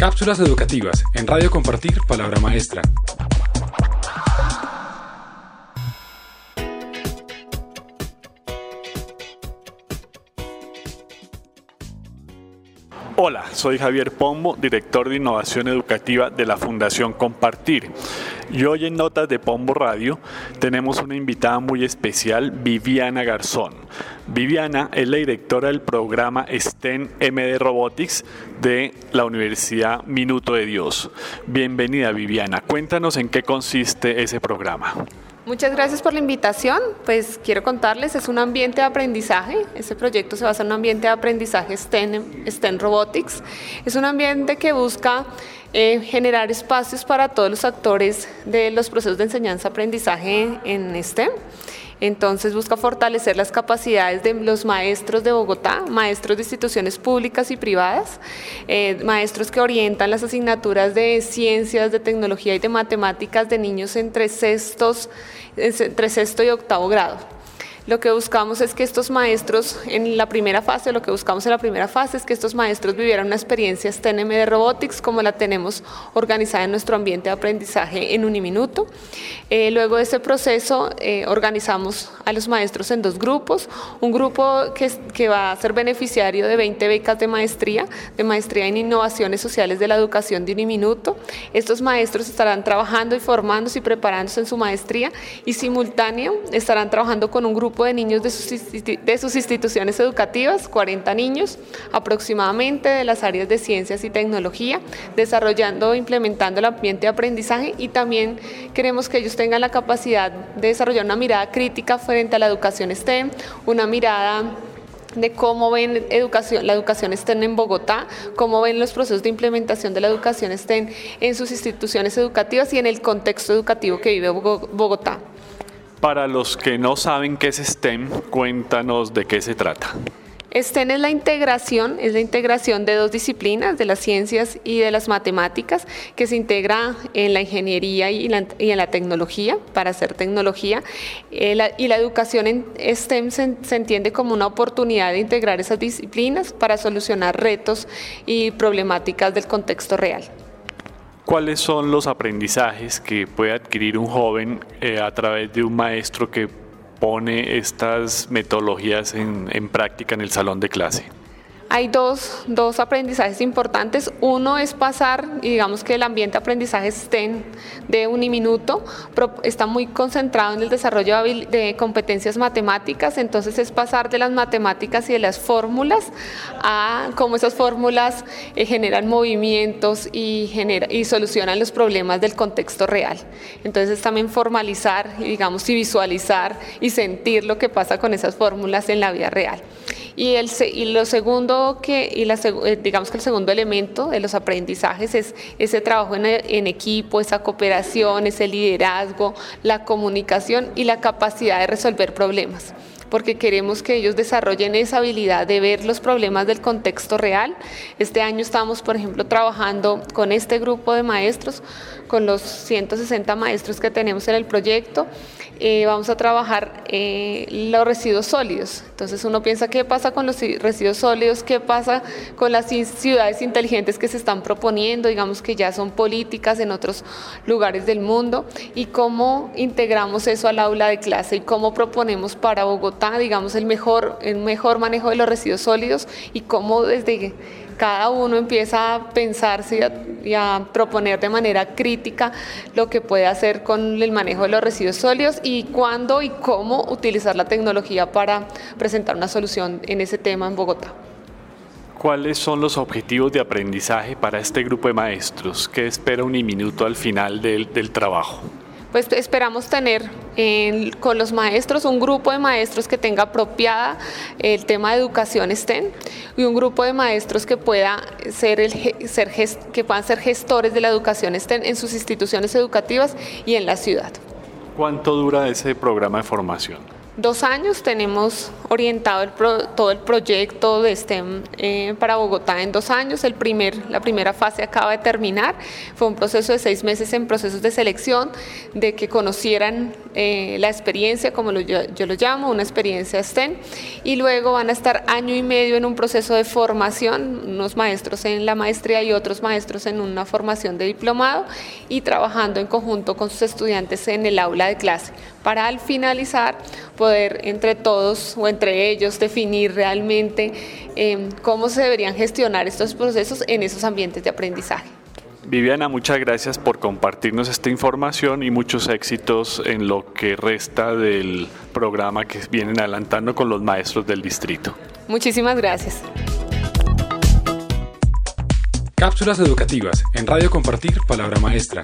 Cápsulas educativas en Radio Compartir Palabra Maestra. Hola, soy Javier Pombo, director de innovación educativa de la Fundación Compartir. Y hoy en Notas de Pombo Radio tenemos una invitada muy especial, Viviana Garzón. Viviana es la directora del programa STEM MD Robotics de la Universidad Minuto de Dios. Bienvenida Viviana, cuéntanos en qué consiste ese programa. Muchas gracias por la invitación. Pues quiero contarles, es un ambiente de aprendizaje. Este proyecto se basa en un ambiente de aprendizaje STEM, STEM Robotics. Es un ambiente que busca eh, generar espacios para todos los actores de los procesos de enseñanza-aprendizaje en STEM. Entonces busca fortalecer las capacidades de los maestros de Bogotá, maestros de instituciones públicas y privadas, eh, maestros que orientan las asignaturas de ciencias, de tecnología y de matemáticas de niños entre, sexto y octavo grado. Lo que buscamos es que estos maestros, en la primera fase, lo que buscamos en la primera fase es que estos maestros vivieran una experiencia STEM de Robotics como la tenemos organizada en nuestro ambiente de aprendizaje en Uniminuto. Eh, luego de ese proceso eh, organizamos a los maestros en dos grupos, un grupo que, que va a ser beneficiario de 20 becas de maestría, de maestría en innovaciones sociales de la educación de Uniminuto. Estos maestros estarán trabajando y formándose y preparándose en su maestría y simultáneo estarán trabajando con un grupo de niños de sus, instituciones educativas, 40 niños aproximadamente de las áreas de ciencias y tecnología, desarrollando e implementando el ambiente de aprendizaje y también queremos que ellos tengan la capacidad de desarrollar una mirada crítica frente a la educación STEM, una mirada de cómo ven educación, la educación STEM en Bogotá, cómo ven los procesos de implementación de la educación STEM en sus instituciones educativas y en el contexto educativo que vive Bogotá. Para los que no saben qué es STEM, cuéntanos de qué se trata. STEM es la integración, es la integración de dos disciplinas, de las ciencias y de las matemáticas, que se integra en la ingeniería y, en la tecnología, para hacer tecnología. Eh, y la educación en STEM se, se entiende como una oportunidad de integrar esas disciplinas para solucionar retos y problemáticas del contexto real. ¿Cuáles son los aprendizajes que puede adquirir un joven eh, a través de un maestro que pone estas metodologías en, en práctica en el salón de clase? Hay dos, dos, aprendizajes importantes. Uno es pasar, digamos que el ambiente de aprendizaje estén de uniminuto, está muy concentrado en el desarrollo de competencias matemáticas, entonces es pasar de las matemáticas y de las fórmulas a cómo esas fórmulas eh, generan movimientos y, genera, y solucionan los problemas del contexto real. Entonces es también formalizar, digamos, y visualizar y sentir lo que pasa con esas fórmulas en la vida real. Y, el, y lo segundo que, y la, eh, digamos que el segundo elemento de los aprendizajes es ese trabajo en, en equipo, esa cooperación, ese liderazgo, la comunicación y la capacidad de resolver problemas porque queremos que ellos desarrollen esa habilidad de ver los problemas del contexto real. Este año estamos, por ejemplo, trabajando con este grupo de maestros, con los 160 maestros que tenemos en el proyecto, eh, vamos a trabajar eh, los residuos sólidos. Entonces uno piensa qué pasa con los residuos sólidos, qué pasa con las ciudades inteligentes que se están proponiendo, digamos que ya son políticas en otros lugares del mundo, y cómo integramos eso al aula de clase y cómo proponemos para Bogotá, digamos, el mejor, el mejor manejo de los residuos sólidos y cómo desde cada uno empieza a pensarse y a, proponer de manera crítica lo que puede hacer con el manejo de los residuos sólidos y cuándo y cómo utilizar la tecnología para presentar una solución en ese tema en Bogotá. ¿Cuáles son los objetivos de aprendizaje para este grupo de maestros? ¿Qué espera un minuto al final del, del trabajo? Pues esperamos tener con los maestros un grupo de maestros que tenga apropiada el tema de educación STEM y un grupo de maestros que pueda ser, el, ser que puedan ser gestores de la educación STEM en sus instituciones educativas y en la ciudad. ¿Cuánto dura ese programa de formación? Dos años tenemos orientado todo el proyecto de STEM eh, para Bogotá en dos años. El primer, la primera fase acaba de terminar. Fue un proceso de seis meses en procesos de selección, de que conocieran eh, la experiencia, como yo, lo llamo, una experiencia STEM, y luego van a estar año y medio en un proceso de formación, unos maestros en la maestría y otros maestros en una formación de diplomado, y trabajando en conjunto con sus estudiantes en el aula de clase, para al finalizar poder entre todos o entre ellos definir realmente eh, cómo se deberían gestionar estos procesos en esos ambientes de aprendizaje. Viviana, muchas gracias por compartirnos esta información y muchos éxitos en lo que resta del programa que vienen adelantando con los maestros del distrito. Muchísimas gracias. Cápsulas educativas en Radio Compartir Palabra Maestra.